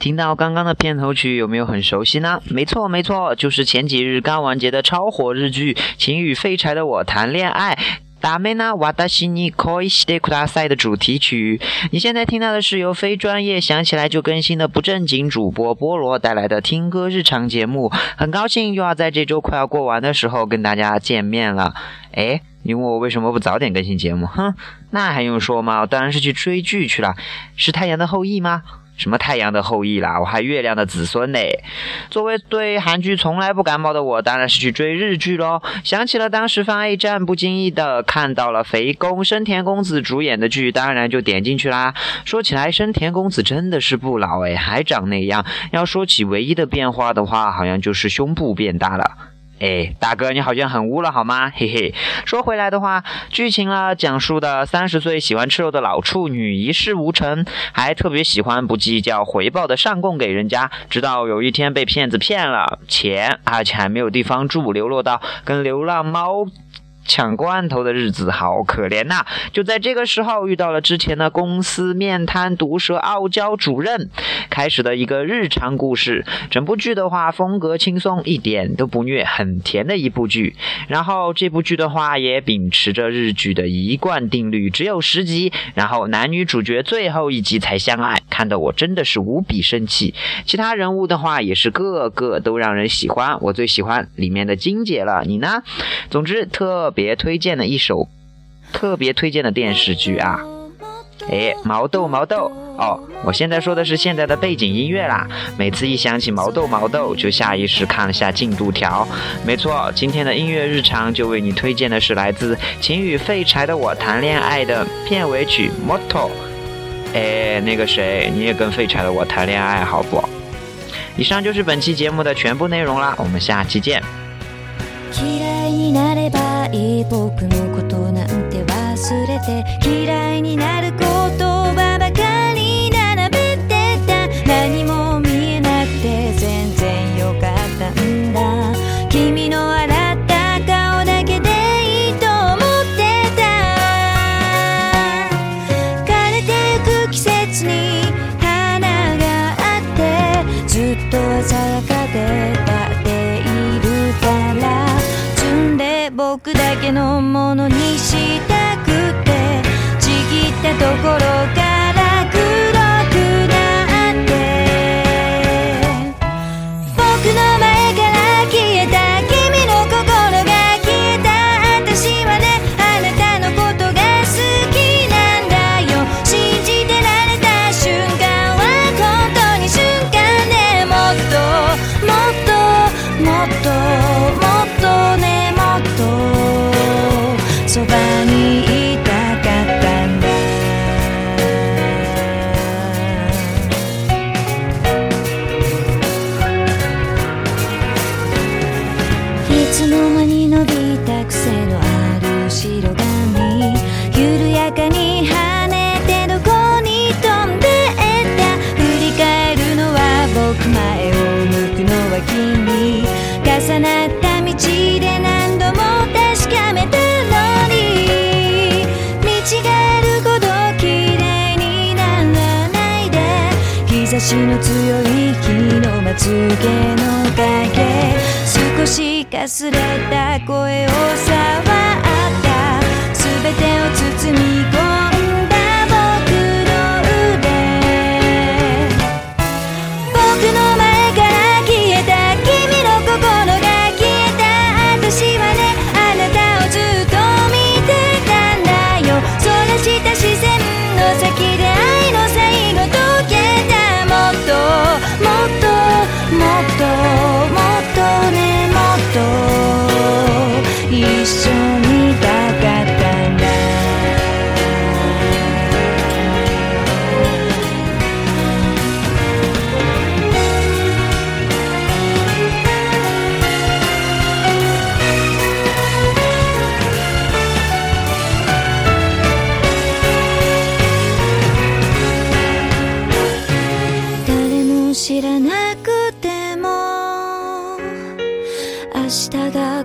听到刚刚的片头曲，有没有很熟悉呢？没错，没错，就是前几日刚完结的超火日剧《请与废柴的我谈恋爱》。达咩呢，我达西尼可以西得库大赛的主题曲。你现在听到的是由非专业想起来就更新的不正经主播菠萝带来的听歌日常节目。很高兴又要在这周快要过完的时候跟大家见面了。哎，你问我为什么不早点更新节目？哼，那还用说吗？我当然是去追剧去了。是《太阳的后裔》吗？什么太阳的后裔啦，我还月亮的子孙呢。作为对韩剧从来不感冒的我，当然是去追日剧喽。想起了当时翻 A 站，不经意的看到了肥宫生田公子主演的剧，当然就点进去啦。说起来，生田公子真的是不老诶，还长那样。要说起唯一的变化的话，好像就是胸部变大了。哎，大哥，你好像很污了，好吗？嘿嘿。说回来的话，剧情呢，讲述的三十岁喜欢吃肉的老处女，一事无成，还特别喜欢不计较回报的上供给人家，直到有一天被骗子骗了钱，而且还没有地方住，流落到跟流浪猫。抢罐头的日子好可怜呐！就在这个时候遇到了之前的公司面瘫毒舌傲娇主任，开始的一个日常故事。整部剧的话风格轻松，一点都不虐，很甜的一部剧。然后这部剧的话也秉持着日剧的一贯定律，只有十集，然后男女主角最后一集才相爱，看得我真的是无比生气。其他人物的话也是个个都让人喜欢，我最喜欢里面的金姐了。你呢？总之特别。别推荐的一首，特别推荐的电视剧啊！哎，毛豆毛豆哦，我现在说的是现在的背景音乐啦。每次一想起毛豆毛豆，就下意识看了下进度条。没错，今天的音乐日常就为你推荐的是来自《请与废柴的我谈恋爱》的片尾曲《Motto》。哎，那个谁，你也跟废柴的我谈恋爱好不？以上就是本期节目的全部内容啦，我们下期见。い僕のことなんて忘れて嫌いになる言葉ばかり並べてた何も見えなくて全然よかったんだ君の洗った顔だけでいいと思ってた枯れてゆく季節に花があってずっと鮮やかでたものにしたくてちぎったところで足の強い日のまつげの影少しかすれた声を触った全てを包み込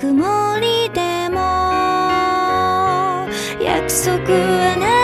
曇りでも約束はない